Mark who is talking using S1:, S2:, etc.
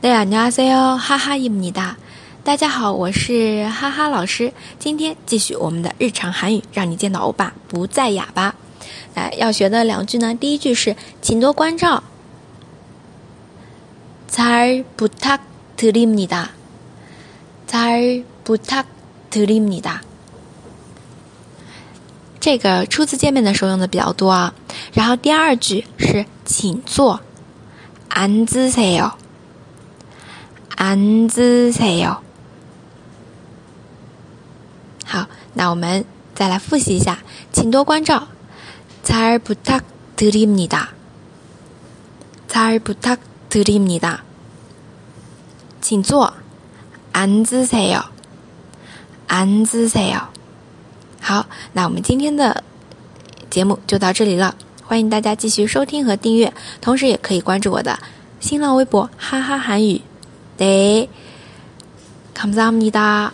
S1: 네 안녕하세요，哈哈伊姆尼达。大家好，我是哈哈老师。今天继续我们的日常韩语，让你见到欧巴不再哑巴。来，要学的两句呢，第一句是请多关照。잘부탁드립니 다。 잘부탁드립니 다。 这个初次见面的时候用的比较多啊。然后第二句是请坐。앉으세 요。 앉으세 요。 好，那我们再来复习一下，请多关照。잘부탁드립니 다。 잘부탁드립니 다。 请坐。앉으세 요。 앉으세 요。 好，那我们今天的节目就到这里了。欢迎大家继续收听和订阅，同时也可以关注我的新浪微博“哈哈韩语”。 对，감사합니다。